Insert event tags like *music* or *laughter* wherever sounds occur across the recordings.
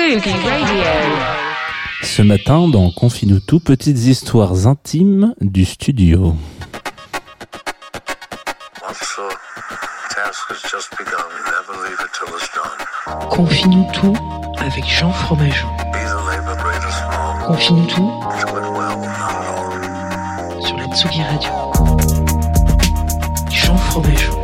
Radio. Ce matin, dans Confine-nous tout, petites histoires intimes du studio. Confie-nous tout avec Jean Fromageau. Confie-nous tout sur la Tsugi Radio. Jean Fromageau.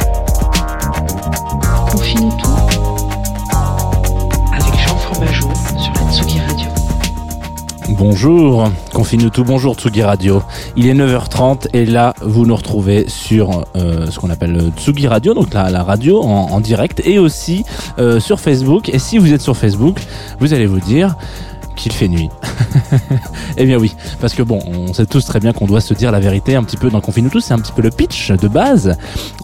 Bonjour, Confine-nous tout, bonjour Tsugi Radio. Il est 9h30 et là, vous nous retrouvez sur euh, ce qu'on appelle euh, Tsugi Radio, donc la, radio en, en direct et aussi euh, sur Facebook. Et si vous êtes sur Facebook, vous allez vous dire qu'il fait nuit. *laughs* *laughs* eh bien oui, parce que bon, on sait tous très bien qu'on doit se dire la vérité un petit peu dans Confine-nous tous, c'est un petit peu le pitch de base.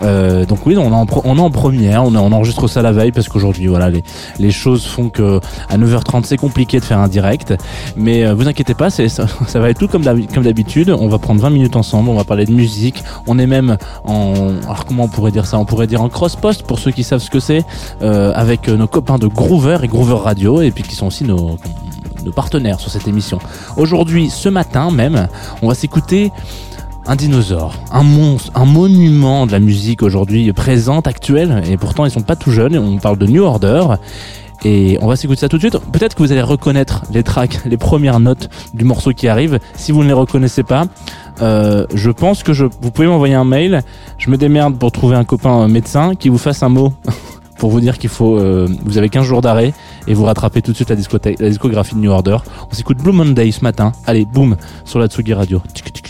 Euh, donc oui, on est en, première, on, enregistre ça la veille parce qu'aujourd'hui, voilà, les, choses font que à 9h30 c'est compliqué de faire un direct, mais euh, vous inquiétez pas, ça, va être tout comme d'habi- comme d'habitude. On va prendre 20 minutes ensemble, on va parler de musique. On est même en, alors comment on pourrait dire ça? On pourrait dire en cross-post pour ceux qui savent ce que c'est, euh, avec nos copains de Groover et Groover Radio, et puis qui sont aussi nos nos partenaires sur cette émission. Aujourd'hui, ce matin même, on va s'écouter un dinosaure, un monstre, un monument de la musique aujourd'hui présente, actuelle, et pourtant ils sont pas tout jeunes. On parle de New Order. Et on va s'écouter ça tout de suite. Peut-être que vous allez reconnaître les tracks, les premières notes du morceau qui arrive. Si vous ne les reconnaissez pas, euh, je pense que je, vous pouvez m'envoyer un mail. Je me démerde pour trouver un copain euh, médecin qui vous fasse un mot *laughs* pour vous dire qu'il faut, euh, vous avez 15 jours d'arrêt et vous rattrapez tout de suite la, discographie de New Order. On s'écoute Blue Monday ce matin. Allez, boum, sur la Tsugi Radio. Tic, tic,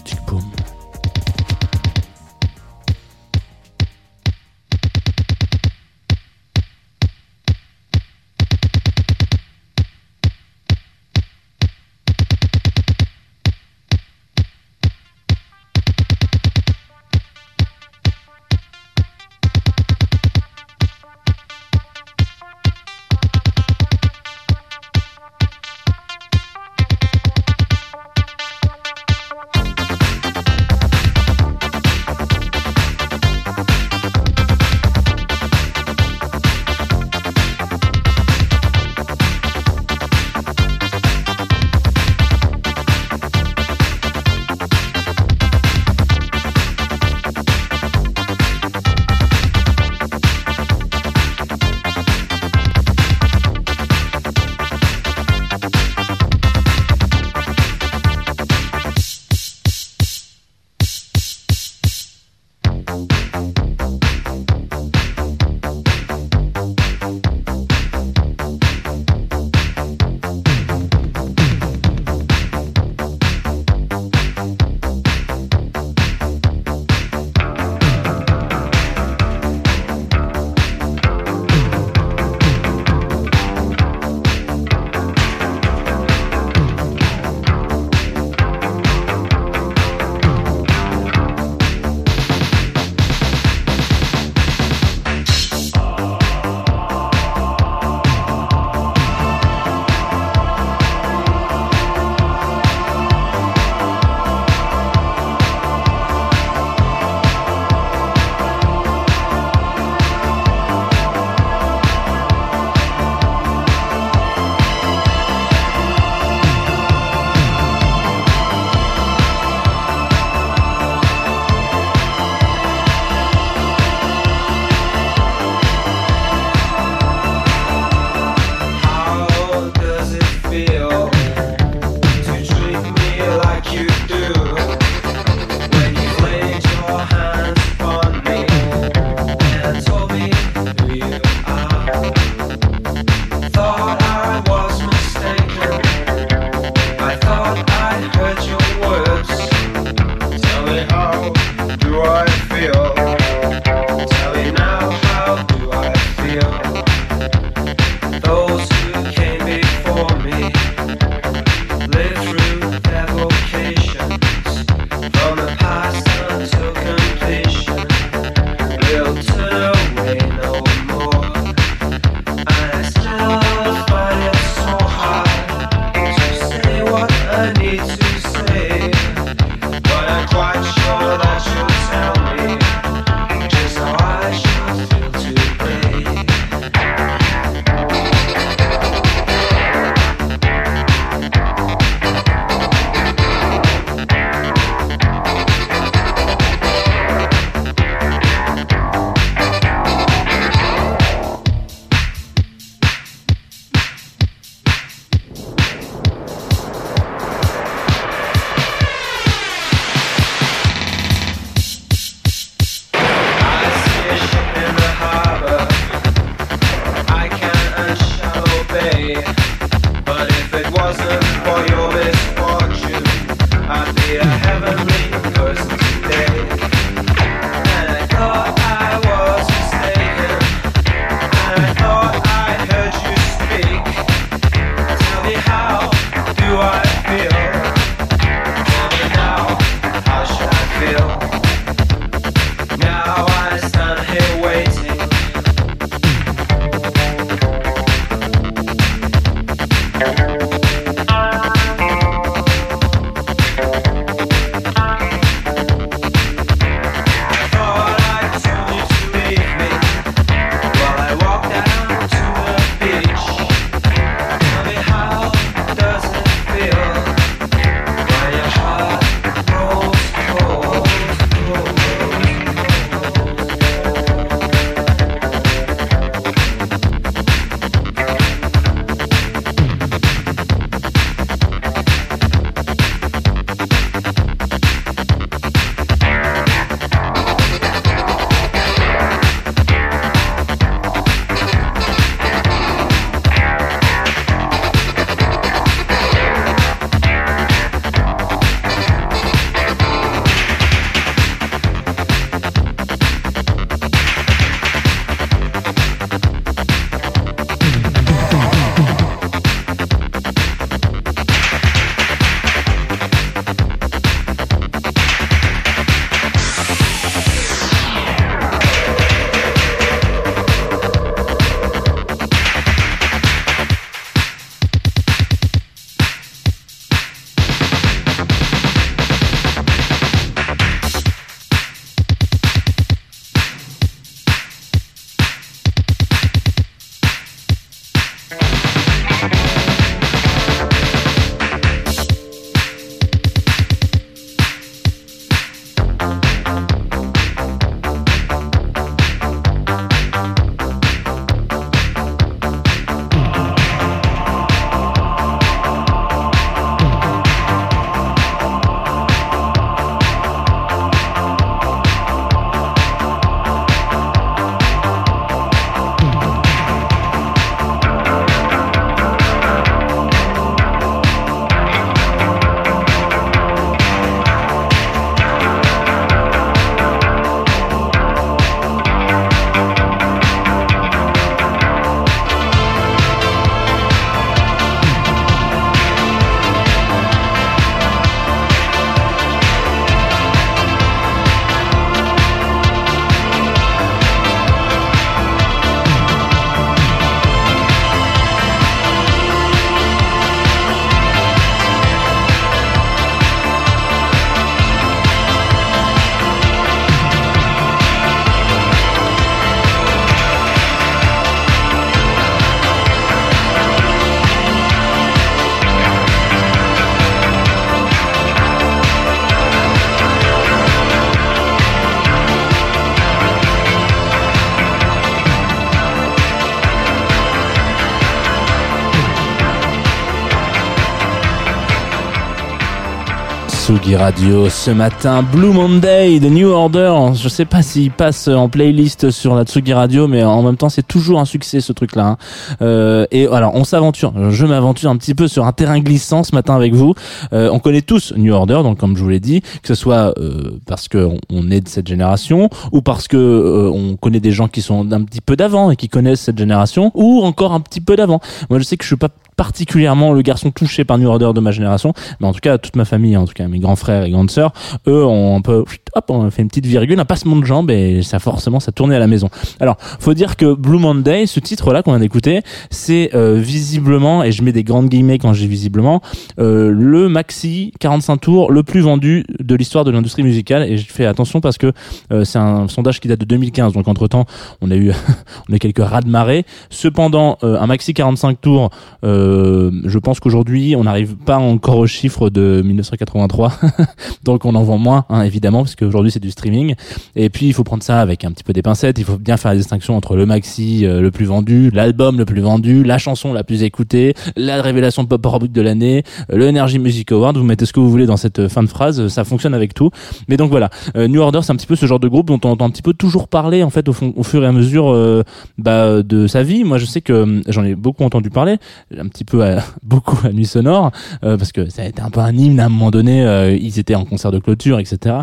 Radio ce matin. Blue Monday de New Order. Je sais pas s'il passe en playlist sur la Tsugi Radio, mais en même temps c'est toujours un succès ce truc-là. hein. Euh, et alors on s'aventure. Je m'aventure un petit peu sur un terrain glissant ce matin avec vous. Euh, on connaît tous New Order, donc comme je vous l'ai dit, que ce soit euh, parce que on est de cette génération ou parce que euh, on connaît des gens qui sont un petit peu d'avant et qui connaissent cette génération, ou encore un petit peu d'avant. Moi je sais que je suis pas particulièrement le garçon touché par New Order de ma génération, mais en tout cas toute ma famille, en tout cas mes grands frères et grandes sœurs, eux ont un peu hop, on fait une petite virgule, un passement de jambe et ça forcément ça tournait à la maison. Alors, faut dire que Blue Monday, ce titre-là qu'on vient d'écouter, c'est euh, visiblement, et je mets des grandes guillemets quand j'ai visiblement, euh, le maxi 45 tours le plus vendu de l'histoire de l'industrie musicale. Et je fais attention parce que euh, c'est un sondage qui date de 2015, donc entre temps, on a eu, *laughs* on a quelques raz de marée. Cependant, euh, un maxi 45 tours, euh, je pense qu'aujourd'hui, on n'arrive pas encore au chiffre de 1983, *laughs* donc on en vend moins, hein, évidemment, parce qu'aujourd'hui c'est du streaming. Et puis il faut prendre ça avec un petit peu des pincettes. Il faut bien faire la distinction entre le maxi euh, le plus vendu, l'album le plus vendu, la chanson la plus écoutée, la révélation pop rock de l'année, euh, le Energy Music Award. Vous mettez ce que vous voulez dans cette euh, fin de phrase, euh, ça fonctionne avec tout. Mais donc voilà, euh, New Order, c'est un petit peu ce genre de groupe dont on entend un petit peu toujours parler en fait au, fur et à mesure bah, de sa vie. Moi, je sais que hum, j'en ai beaucoup entendu parler, un petit peu à, *laughs* beaucoup à Nuit Sonore, parce que ça a été un peu un hymne à un moment donné. ils étaient en concert de clôture, etc.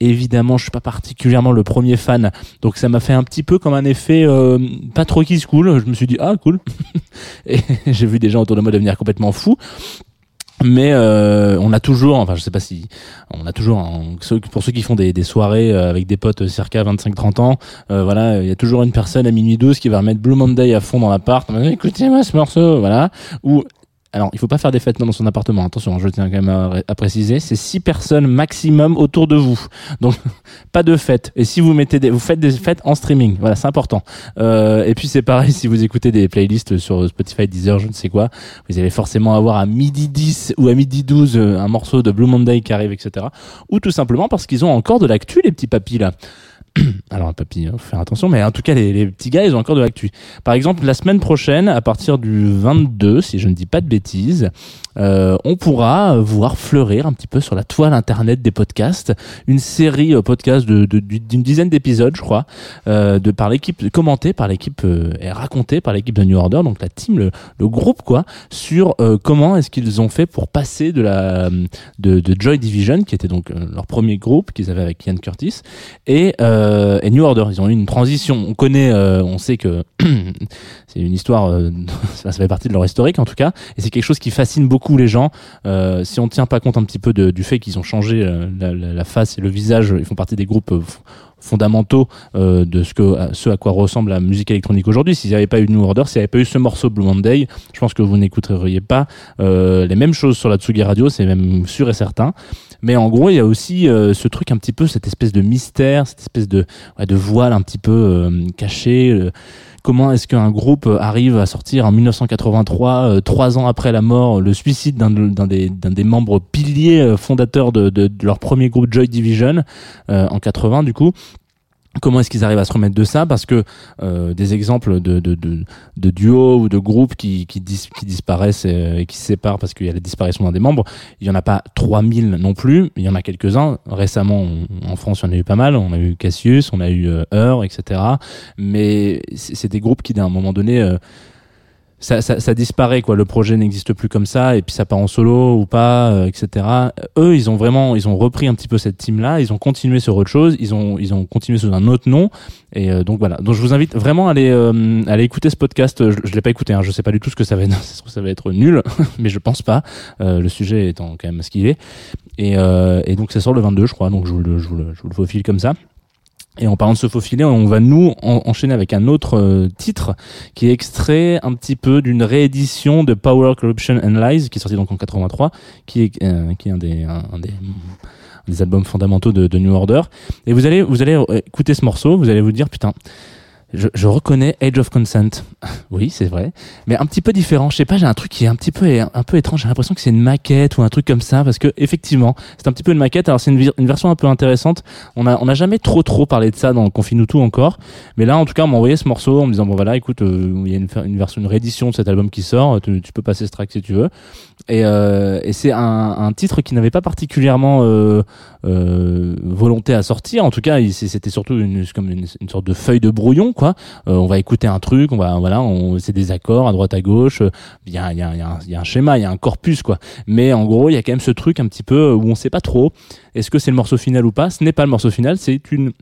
Évidemment, je suis pas particulièrement le premier fan, donc ça m'a fait un petit peu comme un effet euh, pas trop kiss cool. Je me suis dit ah cool, *laughs* et *laughs* j'ai vu des gens autour de moi devenir complètement fous. Mais euh, on a toujours, enfin je sais pas si, on a toujours, pour ceux qui font des, soirées euh, avec des potes euh, circa 25-30 ans, euh, voilà, il y a toujours une personne à minuit 12 qui va remettre Blue Monday à fond dans l'appart. Écoutez-moi ce morceau, voilà. Alors, il faut pas faire des fêtes dans son appartement. Attention, je tiens quand même à, à préciser, c'est six personnes maximum autour de vous. Donc, *laughs* pas de fête. Et si vous mettez des, vous faites des fêtes en streaming, voilà, c'est important. Euh, et puis c'est pareil si vous écoutez des playlists sur Spotify, Deezer, je ne sais quoi, vous allez forcément avoir à midi 10 ou à midi 12 euh, un morceau de Blue Monday qui arrive, etc. Ou tout simplement parce qu'ils ont encore de l'actu, les petits papis là. *clears throat* Alors, papy, hein, faut faire attention, mais en tout cas, les, petits gars, ils ont encore de l'actu. Par exemple, la semaine prochaine, à partir du 22, si je ne dis pas de bêtises, euh, on pourra voir fleurir un petit peu sur la toile internet des podcasts une série euh, podcast de- d'une dizaine d'épisodes, je crois, euh, de par l'équipe, commenté par l'équipe et raconté par l'équipe de New Order, donc la team, le, groupe, quoi, sur comment est-ce qu'ils ont fait pour passer de la de, Joy Division, qui était donc leur premier groupe qu'ils avaient avec Ian Curtis, et, et New Order. Ils ont eu une transition. On connaît, euh, on sait que *clears throat* c'est une histoire, euh, *laughs* ça, fait partie de leur historique en tout cas, et c'est quelque chose qui fascine beaucoup les gens. Euh, si on ne tient pas compte un petit peu du fait qu'ils ont changé euh, la, face et le visage, ils font partie des groupes euh, fondamentaux euh, de ce que ce à quoi ressemble la musique électronique aujourd'hui. S'il n'y avait pas eu New Order, s'il n'y avait pas eu ce morceau Blue Monday, je pense que vous n'écouteriez pas euh, les mêmes choses sur la Tsugi Radio, c'est même sûr et certain. Mais en gros, il y a aussi euh, ce truc un petit peu, cette espèce de mystère, cette espèce de, ouais, de voile un petit peu euh, caché. Comment est-ce qu'un groupe arrive à sortir en 1983, euh, trois ans après la mort, le suicide d'un de- d'un des, membres piliers euh, fondateurs de leur premier groupe Joy Division euh, en 80 du coup Comment est-ce qu'ils arrivent à se remettre de ça? Parce que euh, des exemples de, de, de, duos ou de groupes qui, qui, dis- qui disparaissent euh, et qui se séparent parce qu'il y a la disparition d'un des membres, il y en a pas 3000 non plus, il y en a quelques-uns. Récemment, en France, il y en a eu pas mal. On a eu Cassius, on a eu euh, Heur, etc. Mais c'est des groupes qui, d'un moment donné, ça, ça, ça disparaît quoi. Le projet n'existe plus comme ça et puis ça part en solo ou pas, euh, etc. Eux, ils ont vraiment, ils ont repris un petit peu cette team là. Ils ont continué sur autre chose. Ils ont, ils ont continué sous un autre nom. Et euh, donc voilà. Donc je vous invite vraiment à aller, euh, à aller écouter ce podcast. Je, je l'ai pas écouté. Hein. Je sais pas du tout ce que ça va être. *laughs* Ça va être nul, *laughs* mais je pense pas. Euh, le sujet étant quand même ce qu'il est. Et, euh, donc ça sort le 22, je crois. Donc je vous le, je vous le, je vous le faufile comme ça. Et en parlant de se faufiler, on va nous en- enchaîner avec un autre euh, titre qui est extrait un petit peu d'une réédition de Power, Corruption and Lies qui est sorti donc en 83, qui est euh, qui est un des un, un des un des albums fondamentaux de, de New Order. Et vous allez vous allez euh, écouter ce morceau, vous allez vous dire putain. Je, je reconnais Age of Consent. *laughs* Oui, c'est vrai. Mais un petit peu différent. Je sais pas, j'ai un truc qui est un petit peu, un peu étrange. J'ai l'impression que c'est une maquette ou un truc comme ça. Parce que, effectivement, c'est un petit peu une maquette. Alors, c'est une, une version un peu intéressante. On a, on a jamais trop, trop parlé de ça dans Confine tout encore. Mais là, en tout cas, on m'a envoyé ce morceau en me disant, bon, voilà, écoute, euh, il y a une, une version, une réédition de cet album qui sort. Tu, peux passer ce track si tu veux. Et, euh, et c'est un, un titre qui n'avait pas particulièrement euh, euh, volonté à sortir. En tout cas, c'était surtout une, comme une, une sorte de feuille de brouillon, Euh, on va écouter un truc, on va, voilà, on, c'est des accords à droite à gauche. euh, Il y a, il y, a, y, a un- il y a un schéma, il y a un corpus, quoi. Mais en gros, il y a quand même ce truc un petit peu où on sait pas trop. Est-ce que c'est le morceau final ou pas Ce n'est pas le morceau final, c'est une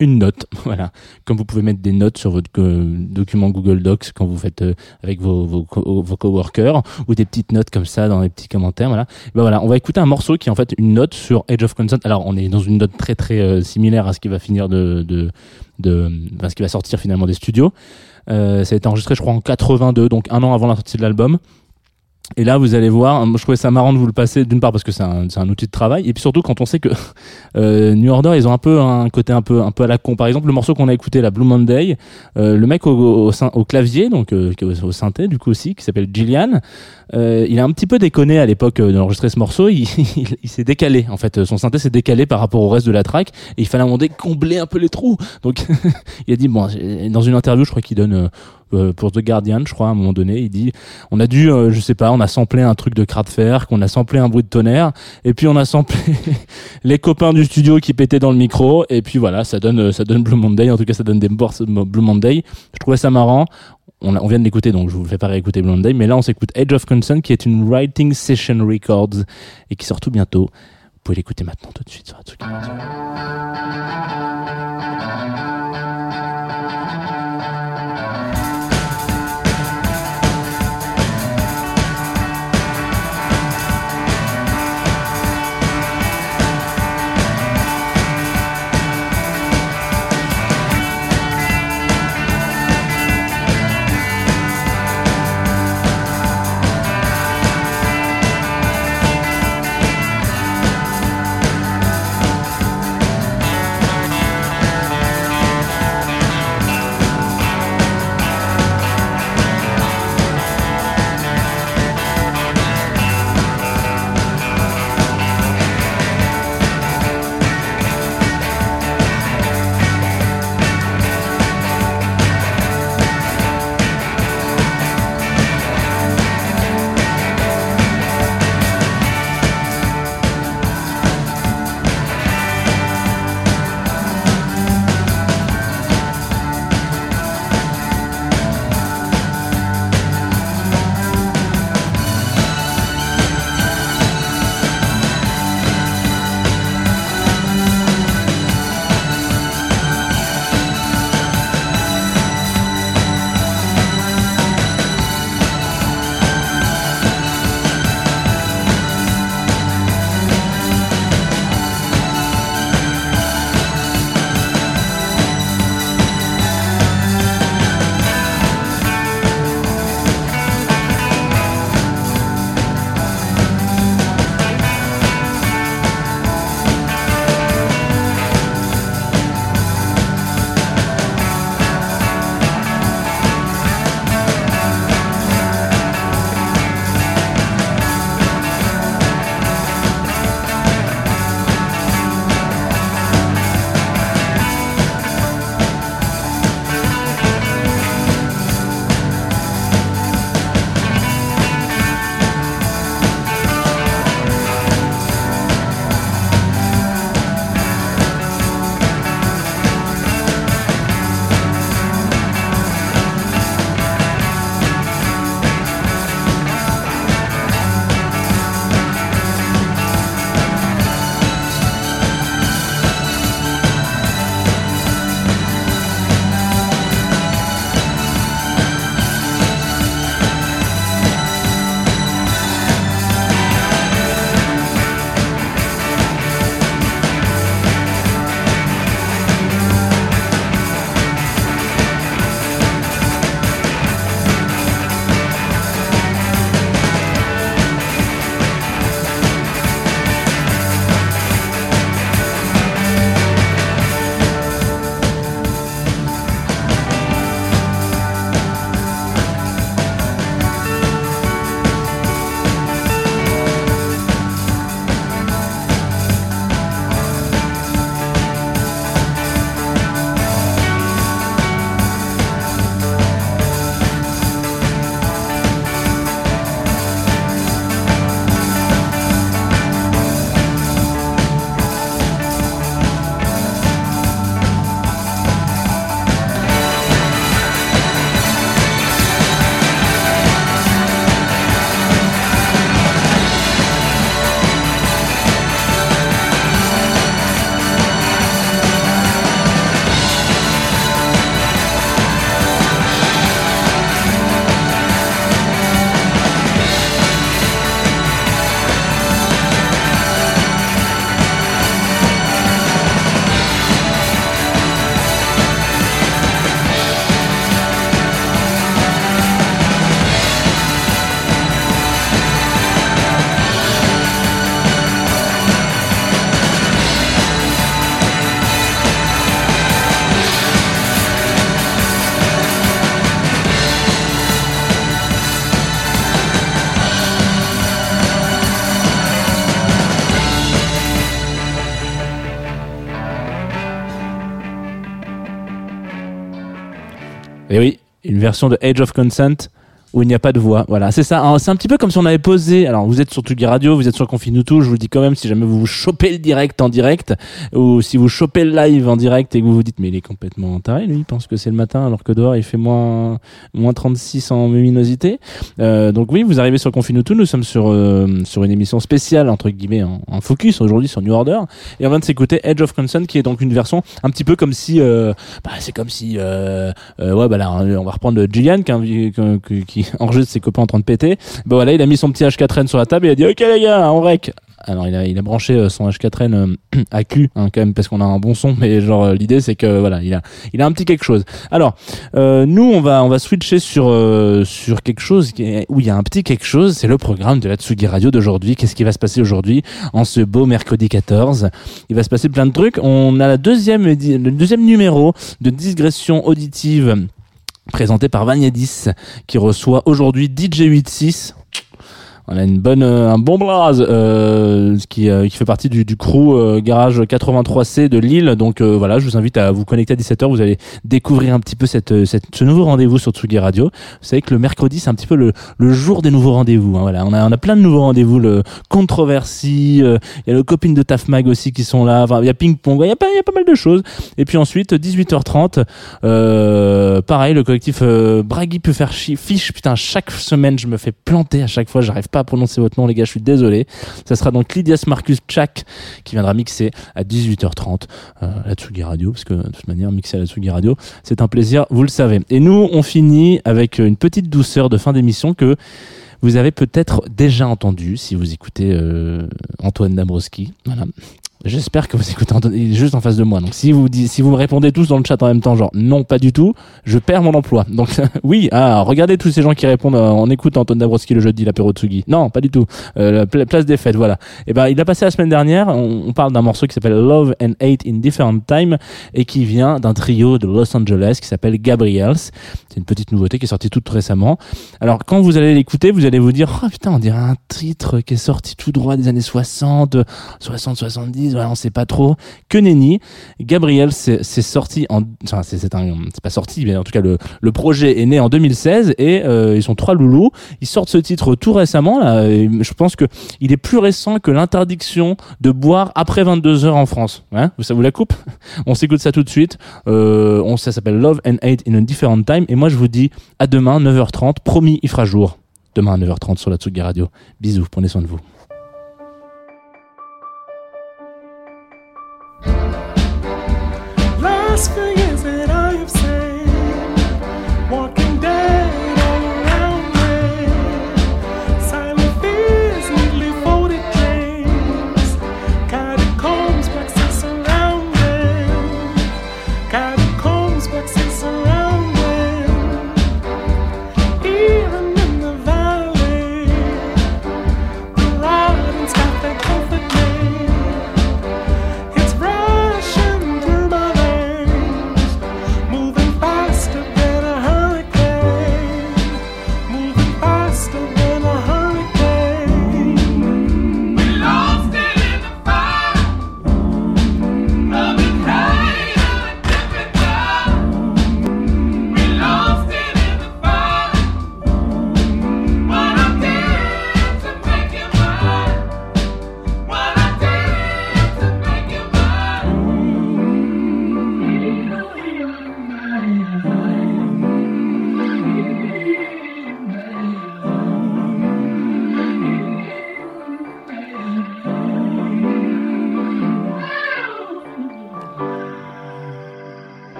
une note, *laughs* voilà, comme vous pouvez mettre des notes sur votre euh, document Google Docs quand vous faites euh, avec vos, co- vos coworkers ou des petites notes comme ça dans les petits commentaires, voilà. Ben voilà, on va écouter un morceau qui est en fait une note sur Age of Consent. Alors on est dans une note très très euh, similaire à ce qui va finir de, de, de, ce qui va sortir finalement des studios. Euh, ça a été enregistré, je crois, en 82, donc un an avant la sortie de l'album. Et là, vous allez voir, je trouvais ça marrant de vous le passer, d'une part parce que c'est un, un outil de travail, et puis surtout quand on sait que *laughs* euh, New Order, ils ont un peu un côté un peu un peu à la con. Par exemple, le morceau qu'on a écouté, la Blue Monday, euh, le mec au, clavier, donc euh, au, synthé, du coup aussi, qui s'appelle Gillian, euh, il a un petit peu déconné à l'époque euh, d'enregistrer ce morceau. Il, *laughs* il, il s'est décalé, en fait, son synthé s'est décalé par rapport au reste de la track, et il fallait un moment donné combler un peu les trous. Donc, *laughs* il a dit bon, dans une interview, je crois qu'il donne. Euh, pour The Guardian, je crois, à un moment donné, il dit, on a dû, euh, je sais pas, on a samplé un truc de fer, qu'on a samplé un bruit de tonnerre, et puis on a samplé *laughs* les copains du studio qui pétaient dans le micro, et puis voilà, ça donne, euh, ça donne Blue Monday, en tout cas ça donne des morceaux Blue Monday. Je trouvais ça marrant. On, vient de l'écouter, donc je vous fais pas réécouter Blue Monday, mais là on s'écoute Age of Consent, qui est une writing session records, et qui sort tout bientôt. Vous pouvez l'écouter maintenant tout de suite sur Atsugi version de Age of Consent où il n'y a pas de voix. Voilà, c'est ça. Alors, C'est un petit peu comme si on avait posé. Alors, vous êtes sur Tsugi Radio, vous êtes sur Confinuto. Je vous le dis quand même, si jamais vous chopez le direct en direct, ou si vous chopez le live en direct et que vous vous dites, mais il est complètement taré, lui, il pense que c'est le matin, alors que dehors il fait moins, moins 36 en luminosité. Euh, donc oui, vous arrivez sur Confinuto. Nous sommes sur, euh, sur une émission spéciale, entre guillemets, en, en focus aujourd'hui sur New Order. Et on vient de s'écouter Edge of Consent, qui est donc une version un petit peu comme si, euh, bah, c'est comme si, euh, euh, ouais, bah là, on va reprendre Gillian, qui, qui, *laughs* enregistre ses copains en train de péter. Bah voilà, il a mis son petit H4N sur la table et il a dit, ok les gars, on rec. Alors il a, il a branché euh, son H4N euh, *clears throat* à Q hein, quand même parce qu'on a un bon son mais genre euh, l'idée c'est que voilà il a il a un petit quelque chose. Alors euh, nous on va on va switcher sur euh, sur quelque chose qui est- où il y a un petit quelque chose c'est le programme de la Tsugi Radio d'aujourd'hui. Qu'est-ce qui va se passer aujourd'hui en ce beau mercredi 14 Il va se passer plein de trucs. On a la deuxième le deuxième numéro de digression auditive présenté par Vagnadis qui reçoit aujourd'hui DJ86 on a une bonne, euh, un bon blaze euh, qui, euh, qui fait partie du, du crew euh, garage 83C de Lille. Donc euh, voilà, je vous invite à vous connecter à 17h. Vous allez découvrir un petit peu cette, euh, cette, ce nouveau rendez-vous sur Tsugi Radio. Vous savez que le mercredi, c'est un petit peu le, le jour des nouveaux rendez-vous. hein. Voilà, on a, on a plein de nouveaux rendez-vous. Le controversie, il y a le copine de Taf Mag aussi qui sont là. Il y a ping pong. Il y a pas, il y a pas mal de choses. Et puis ensuite, 18h30, euh, pareil, le collectif Braggy peut faire fiche. Putain, chaque semaine, je me fais planter à chaque fois. J'arrive pas prononcer votre nom, les gars. Je suis désolé. Ça sera donc Lydias Marcus Chak qui viendra mixer à 18h30 euh, la Tsugi Radio, parce que de toute manière, mixer à la Tsugi Radio, c'est un plaisir, vous le savez. Et nous, on finit avec une petite douceur de fin d'émission que vous avez peut-être déjà entendu si vous écoutez euh, Antoine Dabrowski. Voilà. J'espère que vous écoutez juste en face de moi. Donc si vous si vous me répondez tous dans le chat en même temps, genre non, pas du tout, je perds mon emploi. *laughs* Donc oui, ah, regardez tous ces gens qui répondent euh, en écoutant Antoine Dabrowski le jeudi, l'apéro Tsugi. Non, pas du tout. Euh, la pla- place des fêtes, voilà. Et ben il a passé la semaine dernière. On, on parle d'un morceau qui s'appelle Love and Hate in Different Time et qui vient d'un trio de Los Angeles qui s'appelle Gabriels. C'est une petite nouveauté qui est sortie toute récemment. Alors quand vous allez l'écouter, vous allez vous dire oh putain, on dirait un titre qui est sorti tout droit des années 60, 60 70, voilà, on sait pas trop. Que nenni. Gabriel c'est sorti en enfin c'est pas sorti mais en tout cas le projet est né en 2016 et euh, ils sont trois loulous, ils sortent ce titre tout récemment là, je pense que il est plus récent que l'interdiction de boire après 22 heures en France. Hein ça vous la coupe? *laughs* On s'écoute ça tout de suite. Euh, ça s'appelle Love and Hate in a Different Time et moi je vous dis à demain 9h30, promis il fera jour. Demain à 9h30 sur la Tsugi Radio. Bisous, prenez soin de vous.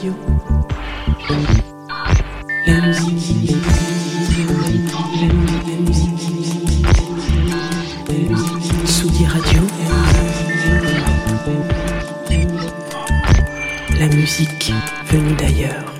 Radio. La musique. La musique. Tsugi Radio. La musique venue d'ailleurs.